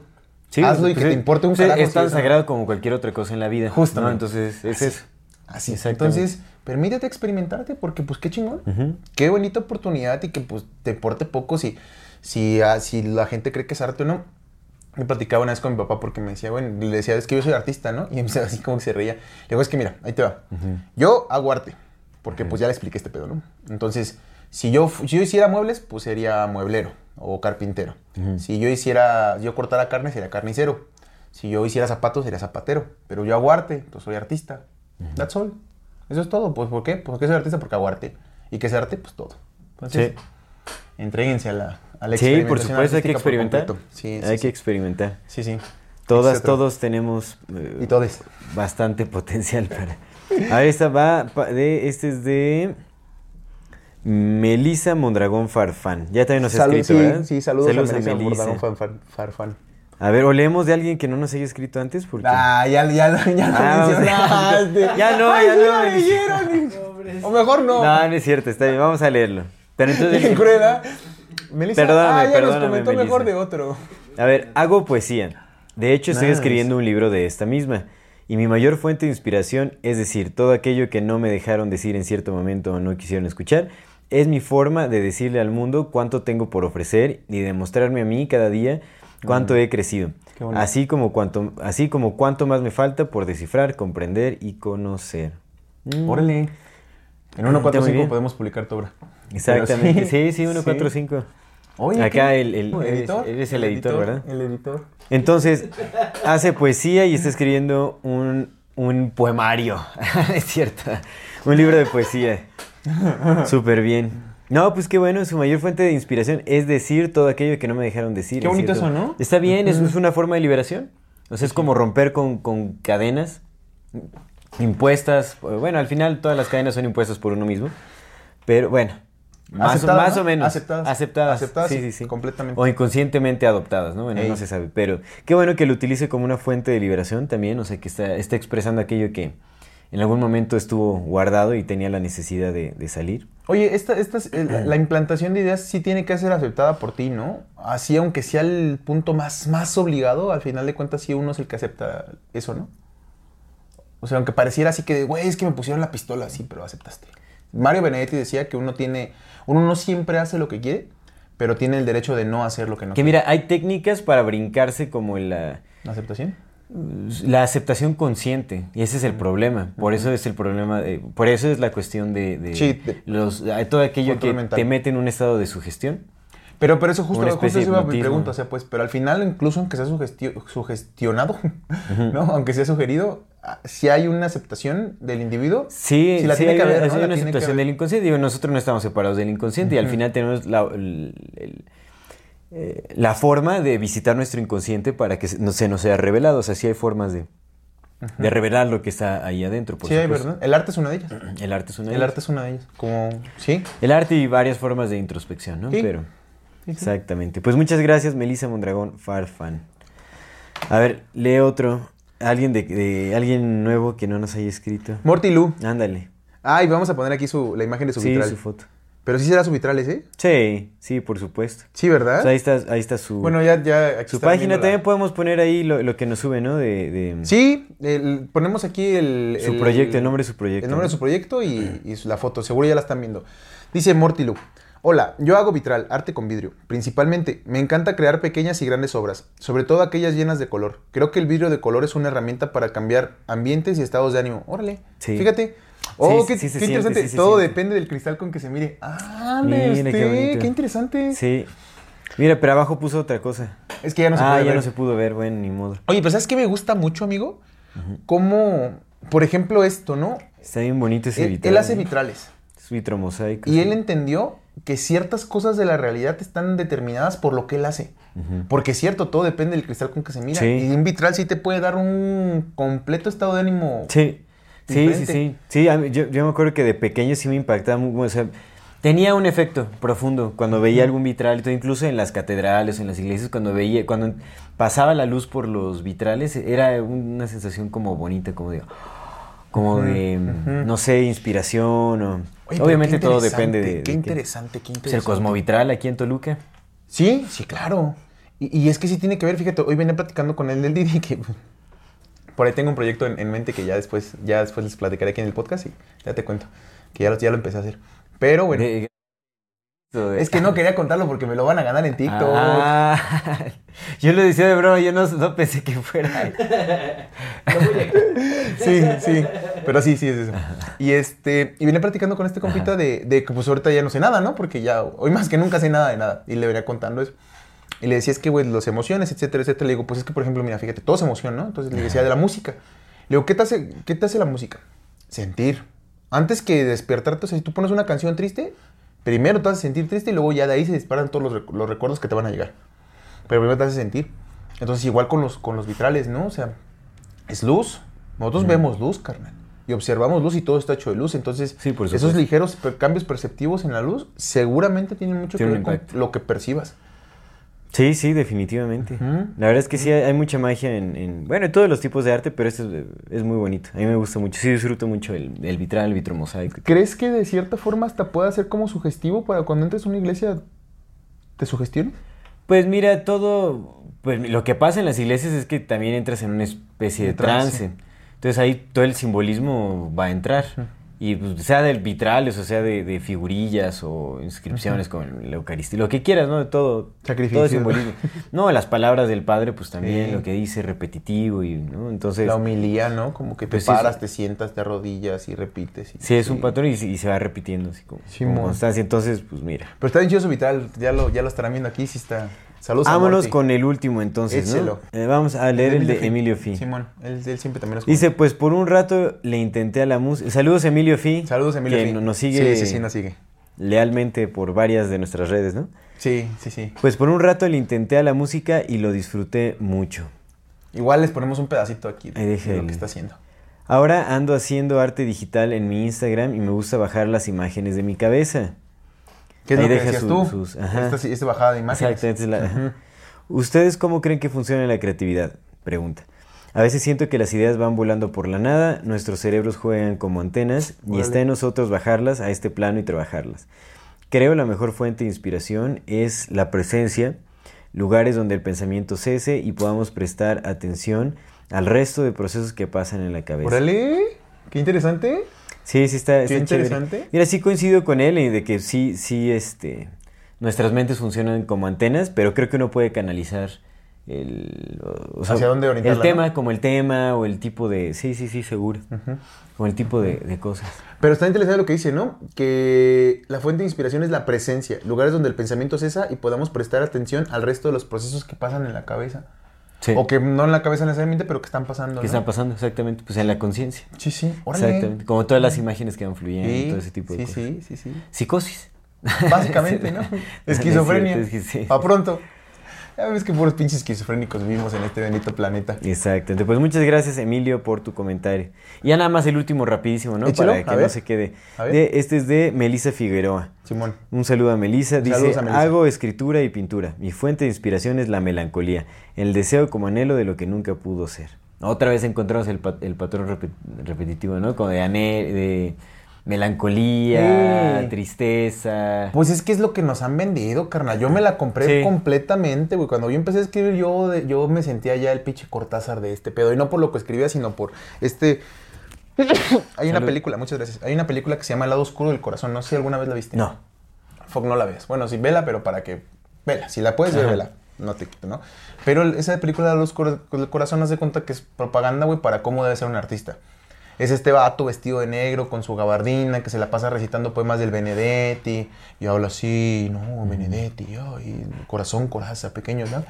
Sí, Hazlo y que sí. te importe un carajo. Es tan sagrado como cualquier otra cosa en la vida. Justamente. ¿no? Entonces, es eso. Así. Entonces, permítete experimentarte porque, pues, qué chingón. Qué bonita oportunidad y que, pues, te importe poco si, si, ah, si la gente cree que es arte o no. Me platicaba una vez con mi papá porque me decía, bueno, le decía, es que yo soy artista, ¿no? Y empezaba así como que se reía. Le digo, es que mira, ahí te va. Yo hago arte, porque pues ya le expliqué este pedo, ¿no? Entonces, si yo, si yo hiciera muebles, pues sería mueblero o carpintero. Si yo hiciera, yo cortara carne, sería carnicero. Si yo hiciera zapatos, sería zapatero. Pero yo hago arte, pues soy artista. That's all. Eso es todo. Pues, ¿por qué? Pues, ¿por qué soy artista? Porque hago arte. ¿Y qué es arte? Pues todo. Entonces, Sí. entréguense a la, a la Sí, por supuesto, hay que experimentar. Sí, sí, hay sí. que experimentar. Sí, sí. Todas, Etcétera. todos tenemos eh, Y todes. bastante potencial para. A ver, esta va de. Este es de. Melissa Mondragón Farfán. Ya también nos ha Salud- escrito, sí, ¿verdad? Sí, saludos, Saludos a fan, fan, farfán. A ver, o leemos de alguien que no nos haya escrito antes. Porque... Ah, ya, ya, ya lo Ah, a- mencionaste. Ya no, Ay, ya no, lo Melissa. leyeron. O mejor no. No, no es cierto, está bien, vamos a leerlo. Pero entonces. Qué cruel, ¿ah? Melissa, Perdóname, ah, ya perdóname, nos comentó mejor de otro. A ver, hago poesía. De hecho, estoy Nice. escribiendo un libro de esta misma. Y mi mayor fuente de inspiración, es decir, todo aquello que no me dejaron decir en cierto momento o no quisieron escuchar, es mi forma de decirle al mundo cuánto tengo por ofrecer y demostrarme a mí cada día cuánto he crecido. Así como, cuánto, así como cuánto más me falta por descifrar, comprender y conocer. Mm, Órale. En Está muy 145 bien. podemos publicar tu obra. Exactamente. Sí, sí, 145. Oye, Acá el- el- ¿Tu eres- eres el editor, ¿verdad? El editor. Entonces, hace poesía y está escribiendo un, un poemario. es cierto. Un libro de poesía. Súper bien. No, pues qué bueno, su mayor fuente de inspiración es decir todo aquello que no me dejaron decir. Qué bonito cierto. eso, ¿no? Está bien, es, es una forma de liberación. O sea, es como romper con, con cadenas impuestas. Bueno, al final todas las cadenas son impuestas por uno mismo. Pero bueno, más, o, Aceptadas, más ¿no? o menos. Aceptadas. Aceptadas. Aceptadas, sí, sí, sí, sí. completamente. O inconscientemente adoptadas, ¿no? Bueno, Ey. no se sabe. Pero qué bueno que lo utilice como una fuente de liberación también. O sea, que está, está expresando aquello que en algún momento estuvo guardado y tenía la necesidad de, de salir. Oye, esta, esta es- la implantación de ideas sí tiene que ser aceptada por ti, ¿no? Así, aunque sea el punto más, más obligado, al final de cuentas sí uno es el que acepta eso, ¿no? O sea, aunque pareciera así que, güey, es que me pusieron la pistola, sí, pero aceptaste. Mario Benedetti decía que uno tiene, uno no siempre hace lo que quiere, pero tiene el derecho de no hacer lo que no Que quiere. mira, hay técnicas para brincarse como la, ¿La aceptación? la aceptación consciente. Y ese es el problema. Por eso es el problema, de- por eso es la cuestión de, de Sí, los, todo aquello que mental. te mete en un estado de sugestión. Pero, pero eso justo, Una justo eso iba mi hipnotismo. pregunta, o sea, pues, pero al final, incluso aunque sea sugestio- sugestionado, ¿no? Aunque sea sugerido, si hay una aceptación del individuo, Sí, si la sí tiene hay, que haber, ¿no? Una aceptación del inconsciente. Digo, nosotros no estamos separados del inconsciente y al final tenemos la, el- el- eh, la forma de visitar nuestro inconsciente para que se, no, se nos sea revelado. O sea, sí hay formas de, de revelar lo que está ahí adentro. Por sí hay. ¿verdad? El arte es una de ellas. El arte es una de El ellas. arte es una de ellas. Como, sí. El arte y varias formas de introspección, ¿no? Sí. Pero. Exactamente. Pues muchas gracias, Melissa Mondragón, Farfan. A ver, lee otro. Alguien de, de- alguien nuevo que no nos haya escrito. Morty Lu. Ándale. Ah, y vamos a poner aquí su, la imagen de su Sí, vitral. su foto. Pero sí será su vitral ese. Sí, sí, por supuesto. Sí, ¿verdad? O sea, ahí está, ahí está su, Bueno, ya, ya. aquí su página. la- También podemos poner ahí lo, lo que nos sube, ¿no? De, de Sí, el- ponemos aquí el... su proyecto, el nombre de su proyecto. El nombre de su proyecto y, y la foto. Seguro ya la están viendo. Dice Mortilu. Hola, yo hago vitral, arte con vidrio. Principalmente, me encanta crear pequeñas y grandes obras, sobre todo aquellas llenas de color. Creo que el vidrio de color es una herramienta para cambiar ambientes y estados de ánimo. Órale, Sí. fíjate. Oh, Sí, qué, sí qué interesante. todo depende del cristal con que se mire. Ah, qué qué, interesante. Sí. Mira, pero abajo puso otra cosa. Es que ya no se ah, ya ver. no se pudo ver, bueno, ni modo. Oye, pero ¿sabes qué me gusta mucho, amigo? Cómo, por ejemplo, esto, ¿no? Está bien bonito ese Él, vitral. él hace ¿no? vitrales. Es vitromosaico. Y él entendió que ciertas cosas de la realidad están determinadas por lo que él hace. Porque es cierto, todo depende del cristal con que se mira. Sí. Y un vitral sí te puede dar un completo estado de ánimo. Sí, sí, sí, sí. Sí, mí- yo, yo me acuerdo que de pequeño sí me impactaba muy, o sea, tenía un efecto profundo cuando veía algún vitral, incluso en las catedrales, en las iglesias, cuando veía, cuando pasaba la luz por los vitrales, era una sensación como bonita, como de, como de, no sé, inspiración o... Oye, Obviamente todo depende de... Qué de interesante, qué interesante. el cosmovitral aquí en Toluca. Sí, sí, claro. Y, y es que sí tiene que ver, fíjate, hoy venía platicando con él del Didi que por ahí tengo un proyecto en, en mente que ya después, ya después les platicaré aquí en el podcast y ya te cuento. Que ya lo, ya lo empecé a hacer. Pero bueno, de- es que no quería contarlo porque me lo van a ganar en TikTok. Ah, yo lo decía de broma, yo no, no pensé que fuera. Sí, sí. Pero sí, sí es eso. Y este, y venía platicando con este compita de, de que pues ahorita ya no sé nada, ¿no? Porque ya hoy más que nunca sé nada de nada. Y le venía contando eso. Y le decía, es que, güey, las emociones, etcétera, etcétera. Le digo, pues es que, por ejemplo, mira, fíjate, todo es emoción, ¿no? Entonces le decía de la música. Le digo, ¿qué te hace, qué te hace la música? Sentir. Antes que despertarte, o sea, si tú pones una canción triste, primero te hace sentir triste y luego ya de ahí se disparan todos los, rec- los recuerdos que te van a llegar. Pero primero te hace sentir. Entonces, igual con los, con los vitrales, ¿no? O sea, es luz. Nosotros vemos luz, carnal. Y observamos luz y todo está hecho de luz. Entonces, Sí, por esos ligeros cambios perceptivos en la luz seguramente tienen mucho Tiene que ver con lo que percibas. Sí, sí, definitivamente. La verdad es que sí, hay, hay mucha magia en, en- bueno, en todos los tipos de arte, pero este es, es muy bonito. A mí me gusta mucho. Sí, disfruto mucho el, el vitral, el vitromosaico. ¿Crees que de cierta forma hasta pueda ser como sugestivo para cuando entres a una iglesia te sugestione? Pues mira, todo, pues lo que pasa en las iglesias es que también entras en una especie de trance. Entonces ahí todo el simbolismo va a entrar. Y pues, sea del vitrales, o sea de, de figurillas o inscripciones con la Eucaristía, lo que quieras, ¿no? De todo. Sacrificio. Todo simbolismo. No, las palabras del Padre, pues también Sí. lo que dice, repetitivo y, ¿no? Entonces... La homilía, ¿no? Como que te Pues paras, sí. te sientas, te arrodillas y repites. y- Sí, es un patrón y, y se va repitiendo así como, Sí, como constancia. Entonces, pues mira. Pero está bien chido su vital, ya lo, ya lo estarán viendo aquí, sí está. Saludos Vámonos con el último entonces, Échelo. ¿no? Eh, vamos a leer el de Emilio Fi. Simón, él, él siempre también nos Dice, pues por un rato le intenté a la música. Saludos Emilio Fi. Saludos, Emilio. Que Fi. no- nos sigue Sí, sí, sí, nos sigue. lealmente por varias de nuestras redes, ¿no? Sí, sí, sí. Pues por un rato le intenté a la música y lo disfruté mucho. Igual les ponemos un pedacito aquí de, de lo que está haciendo. Ahora ando haciendo arte digital en mi Instagram y me gusta bajar las imágenes de mi cabeza. ¿Qué es Ahí lo que deja decías su- tú? sus- ajá. Esta, esta bajada de imágenes. Es la- ajá. ¿Ustedes cómo creen que funciona la creatividad? Pregunta. A veces siento que las ideas van volando por la nada, nuestros cerebros juegan como antenas y está en nosotros bajarlas a este plano y trabajarlas. Creo la mejor fuente de inspiración es la presencia, lugares donde el pensamiento cese y podamos prestar atención al resto de procesos que pasan en la cabeza. Órale, qué interesante. Sí, sí está, está Qué chévere. interesante. Mira, sí coincido con él en de que sí, sí, este, nuestras mentes funcionan como antenas, pero creo que uno puede canalizar el, o sea, ¿Hacia dónde el tema, como el tema o el tipo de, sí, sí, sí, seguro, como el tipo de, de cosas. Pero está interesante lo que dice, ¿no? Que la fuente de inspiración es la presencia, lugares donde el pensamiento cesa y podamos prestar atención al resto de los procesos que pasan en la cabeza. Sí. O que no en la cabeza necesariamente, pero que están pasando. ¿Qué ¿no? está pasando exactamente? Pues en la conciencia. Sí, sí. Órale. Exactamente. Como todas las imágenes que van fluyendo, Sí, todo ese tipo de sí, cosas. sí, sí, sí. Psicosis. Básicamente, ¿no? No, no es Esquizofrenia. cierto, es que sí. Pa' pronto. Ya ves que puros pinches esquizofrénicos vivimos en este bendito planeta. Exacto. Pues muchas gracias, Emilio, por tu comentario. Y ya nada más el último rapidísimo, ¿no? Échalo, Para que no se quede. De- este es de Melissa Figueroa. Simón. Un saludo a Melissa. Dice, a Melissa. hago escritura y pintura. Mi fuente de inspiración es la melancolía. El deseo como anhelo de lo que nunca pudo ser. Otra vez encontramos el, pa- el patrón repe- repetitivo, ¿no? Como de, ane- de melancolía, Sí. tristeza. Pues es que es lo que nos han vendido, carnal. Yo me la compré Sí. completamente, güey. Cuando yo empecé a escribir, yo, yo me sentía ya el pinche Cortázar de este pedo. Y no por lo que escribía, sino por este... Hay una Salud. película, muchas gracias. Hay una película que se llama El lado oscuro del corazón. No sé si alguna vez la viste. No. Fuck, no la veas. Bueno, sí, vela, pero para que... Vela, si la puedes ver, Ajá. vela. No te quito, ¿no? Pero esa película de los Oscuro del Corazón hace cuenta que es propaganda, güey, para cómo debe ser un artista. Es este vato vestido de negro con su gabardina que se la pasa recitando poemas del Benedetti y habla así, no, Benedetti, ay, corazón, coraza, pequeño, ¿no?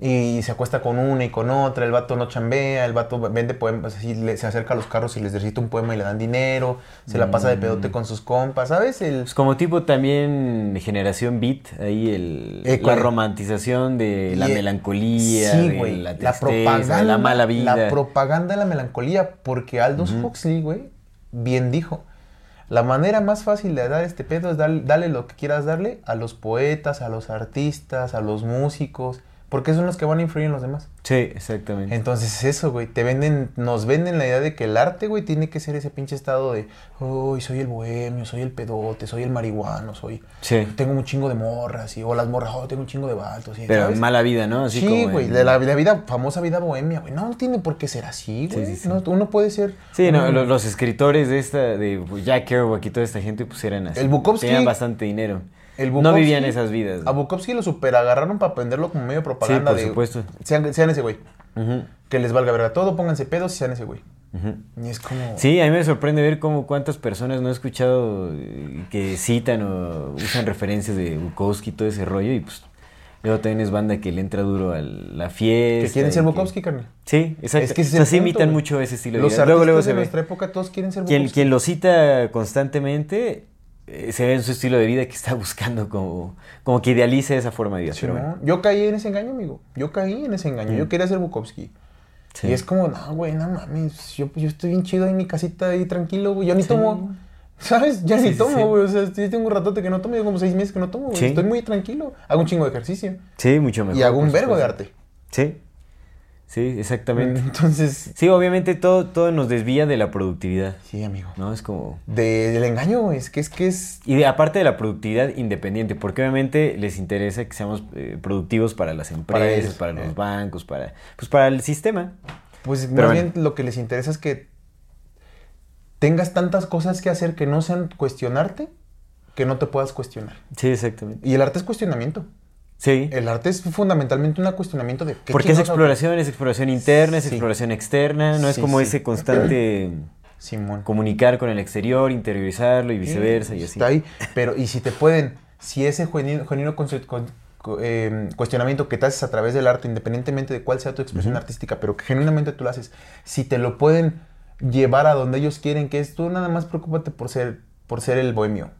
Y se acuesta con una y con otra, el vato no chambea, el vato vende poemas, así le- se acerca a los carros y les recita un poema y le dan dinero, se la pasa de pedote con sus compas, ¿sabes? El, Pues como tipo también generación beat, ahí el, Eh, la romantización de la Y, eh, melancolía, sí, de la propaganda, de la mala vida. La propaganda de la melancolía, porque Aldous Huxley, güey, bien dijo. La manera más fácil de dar este pedo es dar- darle lo que quieras darle a los poetas, a los artistas, a los músicos, porque son los que van a influir en los demás. Sí, exactamente. Entonces eso, güey, te venden, nos venden la idea de que el arte, güey, tiene que ser ese pinche estado de, uy, soy el bohemio, soy el pedote, soy el marihuano, soy, Sí. tengo un chingo de morras, y, o las morras, oh, tengo un chingo de vatos, y, Pero ¿sabes? mala vida, ¿no? Así sí, güey, la, la vida, famosa vida bohemia, güey. No tiene por qué ser así, güey. sí, sí. No, uno puede ser. Sí, no, los, escritores de esta, de Jack Kerouac y toda esta gente, pues eran así. El Bukowski- Tenían bastante dinero. El no vivían esas vidas. A Bukowski lo super agarraron para venderlo como medio propaganda Sí, por de. supuesto. Sean, sean ese güey. Que les valga verga todo, pónganse pedos y sean ese güey. Y es como. Sí, a mí me sorprende ver cómo cuántas personas no he escuchado eh, que citan o usan referencias de Bukowski y todo ese rollo y pues luego también es banda que le entra duro a la fiesta. Que quieren ser que- Bukowski, carnal. Sí, exacto. Es que o sea, sí imitan mucho ese estilo de vida. Luego, luego de se ve. nuestra época todos quieren ser Bukowski. quien lo cita constantemente se ve en su estilo de vida que está buscando como, como que idealice esa forma de vida. Sí, pero ¿no? bueno. Yo caí en ese engaño, amigo. Yo caí en ese engaño. Yo quería ser Bukowski. Sí. Y es como, no, güey, no mames. Yo, yo estoy bien chido en mi casita ahí tranquilo, güey. Yo ni tomo. ¿Sabes? Ya Sí, ni sí, tomo, sí. güey. O sea, yo tengo un ratote que no tomo. Yo como seis meses que no tomo, güey. Sí. Estoy muy tranquilo. Hago un chingo de ejercicio. Sí, mucho mejor. y hago un vergo de arte. Sí, sí, exactamente. Entonces, Sí, obviamente todo, todo nos desvía de la productividad, sí, amigo. ¿no? Es como... De- del engaño. Es que es que es. Y de- aparte de la productividad independiente, porque obviamente les interesa que seamos eh, productivos para las empresas, para, eh. los bancos, para, pues para el sistema. Pues Pero más bueno. bien lo que les interesa es que tengas tantas cosas que hacer que no sean cuestionarte, que no te puedas cuestionar. Sí, exactamente. Y el arte es cuestionamiento. Sí. El arte es fundamentalmente un cuestionamiento de qué Porque es exploración, es exploración interna, es Sí. exploración externa, no es Sí, como sí. ese constante Simón. comunicar con el exterior, interiorizarlo y viceversa y así. Está ahí. Pero, y si te pueden, si ese genuino, con- eh, cuestionamiento que te haces a través del arte, independientemente de cuál sea tu expresión artística, pero que genuinamente tú lo haces, si te lo pueden llevar a donde ellos quieren, que es tú nada más preocúpate por ser, por ser el bohemio.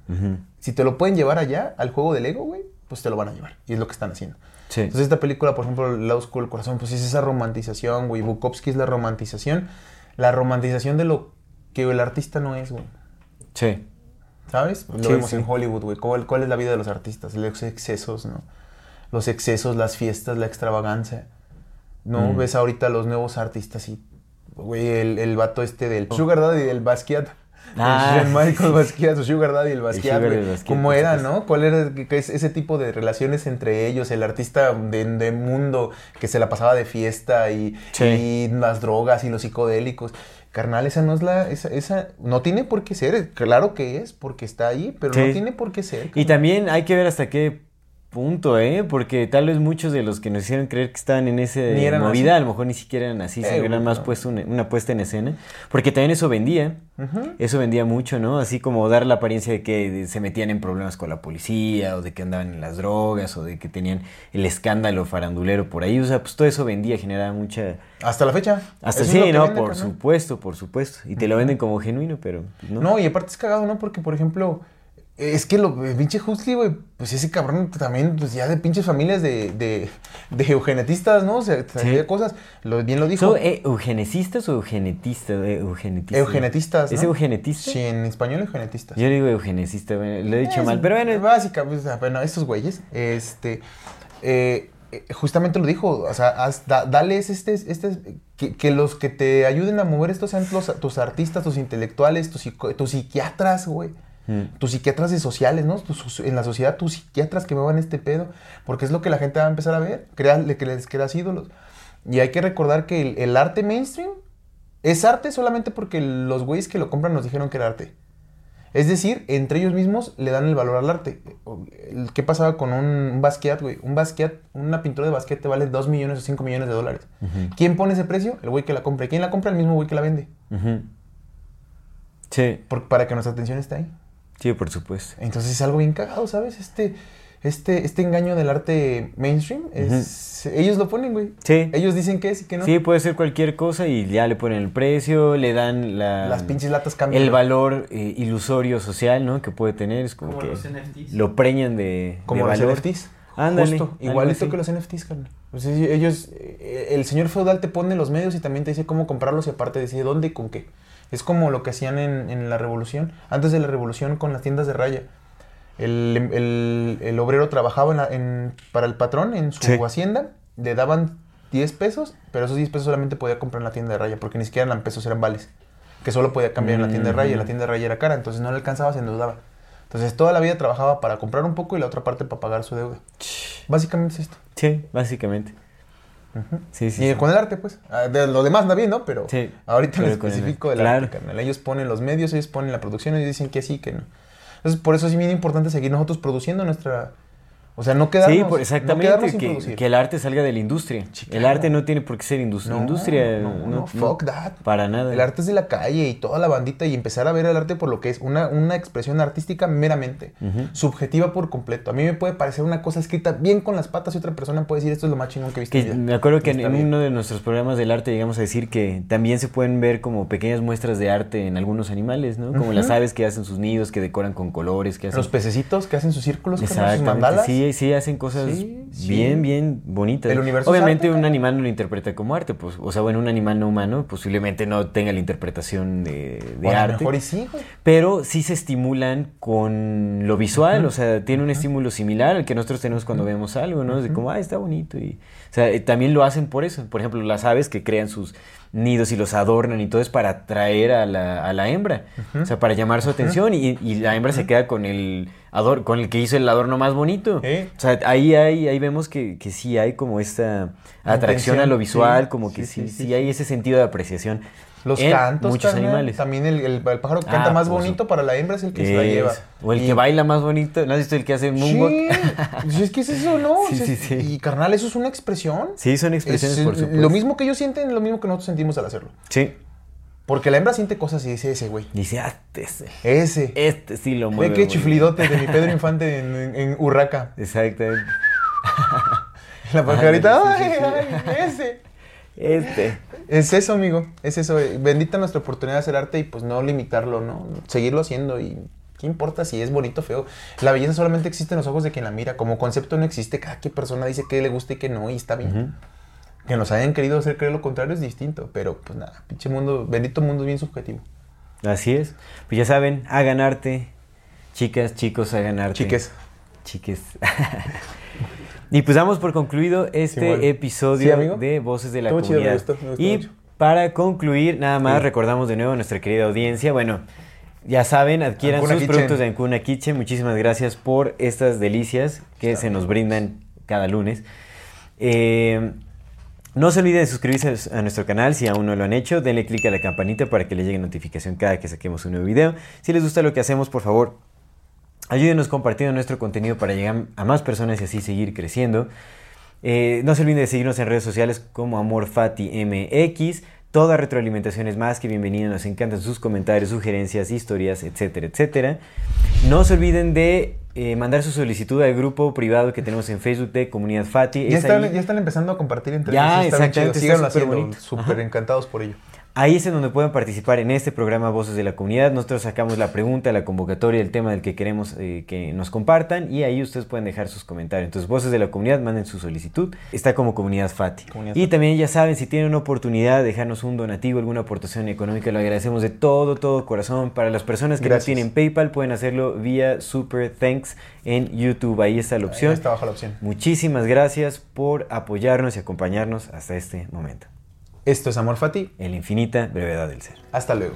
Si te lo pueden llevar allá, al juego del ego, güey, pues te lo van a llevar. Y es lo que están haciendo. Sí. Entonces esta película, por ejemplo, lado oscuro del corazón, pues es esa romantización, güey. Bukowski es la romantización. La romantización de lo que el artista no es, güey. sí. ¿Sabes? Lo Sí, vemos sí. en Hollywood, güey. ¿Cuál, cuál es la vida de los artistas? Los excesos, ¿no? Los excesos, las fiestas, la extravagancia. ¿No? Mm. Ves ahorita los nuevos artistas y, güey, el, el vato este del Sugar Daddy, del Basquiat. Ah, Shawn Michaels Basquiat, su Sugar Daddy, el Basquiat, Basquiat, ¿Cómo era, no? ¿Cuál era ese tipo de relaciones entre ellos? El artista de, de mundo que se la pasaba de fiesta y, Sí. y las drogas y los psicodélicos. Carnal, esa no es la. Esa, esa no tiene por qué ser. Claro que es, porque está ahí, pero Sí. no tiene por qué ser. Y también hay que ver hasta qué punto, ¿eh? Porque tal vez muchos de los que nos hicieron creer que estaban en esa movida, así. a lo mejor ni siquiera eran así, Eh, sino eran más puesto una, una puesta en escena. Porque también eso vendía. Eso vendía mucho, ¿no? Así como dar la apariencia de que se metían en problemas con la policía, o de que andaban en las drogas, o de que tenían el escándalo farandulero por ahí. O sea, pues todo eso vendía, generaba mucha... Hasta la fecha. Hasta sí, ¿no? por supuesto, por supuesto. Y te lo venden como genuino, pero pues, no. No, y aparte es cagado, ¿no? Porque, por ejemplo, es que lo pinche Huxley, güey, pues ese cabrón también, pues ya de pinches familias de, de, de eugenetistas, ¿no? O sea, sabía cosas, lo, bien lo dijo. ¿Son eh, eugenesistas o eugenetistas? Eh, eugenetistas. eugenetistas, ¿no? ¿Es eugenetista? Sí, en español eugenetistas. Yo digo eugenesista, bueno, lo he dicho Es mal, pero bueno, Básicamente, o sea, bueno, estos güeyes, este, eh, justamente lo dijo, o sea, haz- da- dales este, este, que, que los que te ayuden a mover esto sean los- tus artistas, tus intelectuales, tus, tus psiquiatras, güey. Mm. Tus psiquiatras de sociales, ¿no? Tus- en la sociedad, tus psiquiatras que muevan este pedo, porque es lo que la gente va a empezar a ver, crearle que les creas ídolos. Y hay que recordar que el, el arte mainstream es arte solamente porque los güeyes que lo compran nos dijeron que era arte. Es decir, entre ellos mismos le dan el valor al arte. ¿Qué pasaba con un, Basquiat, güey? Un Basquiat, una pintura de Basquiat te vale 2 millones o 5 millones de dólares. ¿Quién pone ese precio? El güey que la compra. ¿Y ¿Quién la compra? El mismo güey que la vende. sí, Por- para que nuestra atención esté ahí. Sí, por supuesto. Entonces es algo bien cagado, ¿sabes? Este, este, este engaño del arte mainstream, es, ellos lo ponen, güey. Sí. Ellos dicen que es y que no. Sí, puede ser cualquier cosa y ya le ponen el precio, le dan la, Las pinches latas cambian. el valor eh, ilusorio social, ¿no? Que puede tener, es como, Como que los NFTs. lo preñan de, Como de los valor. NFTs. Ándale, Justo, igualito que los NFTs, carnal. Pues ellos, eh, el señor feudal te pone los medios y también te dice cómo comprarlos y aparte dice dónde y con qué. Es como lo que hacían en, en la revolución, antes de la revolución con las tiendas de raya. El, el- el obrero trabajaba en la- en- para el patrón en su Sí. hacienda, le daban 10 pesos, pero esos 10 pesos solamente podía comprar en la tienda de raya, porque ni siquiera eran pesos, eran vales. Que solo podía cambiar en la tienda de raya, y la Mm. tienda de raya era cara, entonces no le alcanzaba, se endeudaba. Entonces toda la vida trabajaba para comprar un poco y la otra parte para pagar su deuda. Básicamente es esto. Sí, básicamente. Sí, sí. y sí. con el arte, pues. Ah, De lo demás anda bien, ¿no? Pero ahorita en pero con el específico arte. del arte, Claro. carnal. Ellos ponen los medios, ellos ponen la producción, ellos dicen que sí, que no. Entonces, por eso es bien importante seguir nosotros produciendo nuestra... O sea, no quedarnos, Sí, por- no exactamente, quedarnos sin que, el arte salga de la industria. Sí, El arte no tiene por qué ser indus- No, industria. no, no, fuck that. Para nada. El arte es de la calle y toda la bandita y empezar a ver el arte por lo que es una, una expresión artística meramente, subjetiva por completo. A mí me puede parecer una cosa escrita bien con las patas y otra persona puede decir esto es lo más chingón que he visto. en Que mi vida". me acuerdo que en, uno de nuestros programas del arte llegamos a decir que también se pueden ver como pequeñas muestras de arte en algunos animales, ¿no? Como las aves que hacen sus nidos, que decoran con colores, que hacen... Los pececitos que hacen sus círculos, carnal, sus mandalas. sí, sí, hacen cosas Sí, sí. bien, bien bonitas. El universo es Obviamente un animal no lo interpreta como arte, pues, o sea, bueno, un animal no humano posiblemente no tenga la interpretación de, de O a lo arte. mejor y sí, güey. Pero sí se estimulan con lo visual, o sea, tiene un estímulo similar al que nosotros tenemos cuando vemos algo, ¿no? Es de como, ah, está bonito. Y, o sea, eh, también lo hacen por eso. Por ejemplo, las aves que crean sus nidos y los adornan y todo es para atraer a la, a la hembra, o sea, para llamar su atención y, y la hembra se queda con el ador con el que hizo el adorno más bonito. O sea, ahí, hay, ahí vemos que, que sí hay como esta atracción a lo visual, sí, como que sí, sí, hay ese sentido de apreciación. Los en cantos, muchos carnal, animales. También el, el- el pájaro que Ah, canta más por bonito para la hembra es el que se la lleva. O el Y- que baila más bonito. ¿No has visto el que hace moonwalk? Sí, pues es que es eso, ¿no? Sí, sí, sí. Y carnal, eso es una expresión. Sí, son expresiones, Es, por supuesto. Lo mismo que ellos sienten, lo mismo que nosotros sentimos al hacerlo. Sí. Porque la hembra siente cosas y dice ese, güey. Dice, ah, este, Ese. este sí lo Ve mueve. qué muy chiflidote de mi Pedro Infante en, en, en Urraca. bien". Exactamente. La pajarita, ay, ay, ese. Este. Es eso, amigo. Es eso. Bendita nuestra oportunidad de hacer arte y pues no limitarlo, ¿no? Seguirlo haciendo y ¿qué importa si es bonito o feo? La belleza solamente existe en los ojos de quien la mira. Como concepto no existe. Cada que persona dice que le gusta y que no y está bien. Que nos hayan querido hacer creer lo contrario es distinto. Pero pues nada, pinche mundo, bendito mundo es bien subjetivo. Así es. Pues ya saben, hagan arte. Chicas, chicos, hagan arte. Chiques. Chiques. y pues damos por concluido este episodio Sí, de Voces de la chido, me Comunidad. gustó, me gustó y mucho. para concluir, nada más Sí. recordamos de nuevo a nuestra querida audiencia, bueno, Ya saben, adquieran Ancuna sus Kitchen. productos de Ancuna Kitchen. Muchísimas gracias por estas delicias que se nos brindan cada lunes. Eh, no se olviden de suscribirse a nuestro canal si aún no lo han hecho. Denle click a la campanita para que les llegue notificación cada que saquemos un nuevo video. Si les gusta lo que hacemos, por favor, ayúdenos compartiendo nuestro contenido para llegar a más personas y así seguir creciendo. Eh, no se olviden de seguirnos en redes sociales como AmorFatiMX. Toda retroalimentación es más que bienvenida. Nos encantan sus comentarios, sugerencias, historias, etcétera, etcétera. No se olviden de eh, mandar su solicitud al grupo privado que tenemos en Facebook de Comunidad Fati. Ya Es ya están empezando a compartir entre Ya, ellos. bien exactamente, súper encantados por ello. Ahí es en donde pueden participar en este programa Voces de la Comunidad. Nosotros sacamos la pregunta, la convocatoria, el tema del que queremos eh, que nos compartan y ahí ustedes pueden dejar sus comentarios. Entonces, Voces de la Comunidad, manden su solicitud. Está como Comunidad Fati. Comunidad y Fati. también ya saben, si tienen una oportunidad de dejarnos un donativo, alguna aportación económica, lo agradecemos de todo, todo corazón. Para las personas que Gracias. no tienen PayPal, pueden hacerlo vía Super Thanks en YouTube. Ahí está la opción. Ahí está abajo la opción. Muchísimas gracias por apoyarnos y acompañarnos hasta este momento. Esto es Amor Fati. En la infinita brevedad del ser. Hasta luego.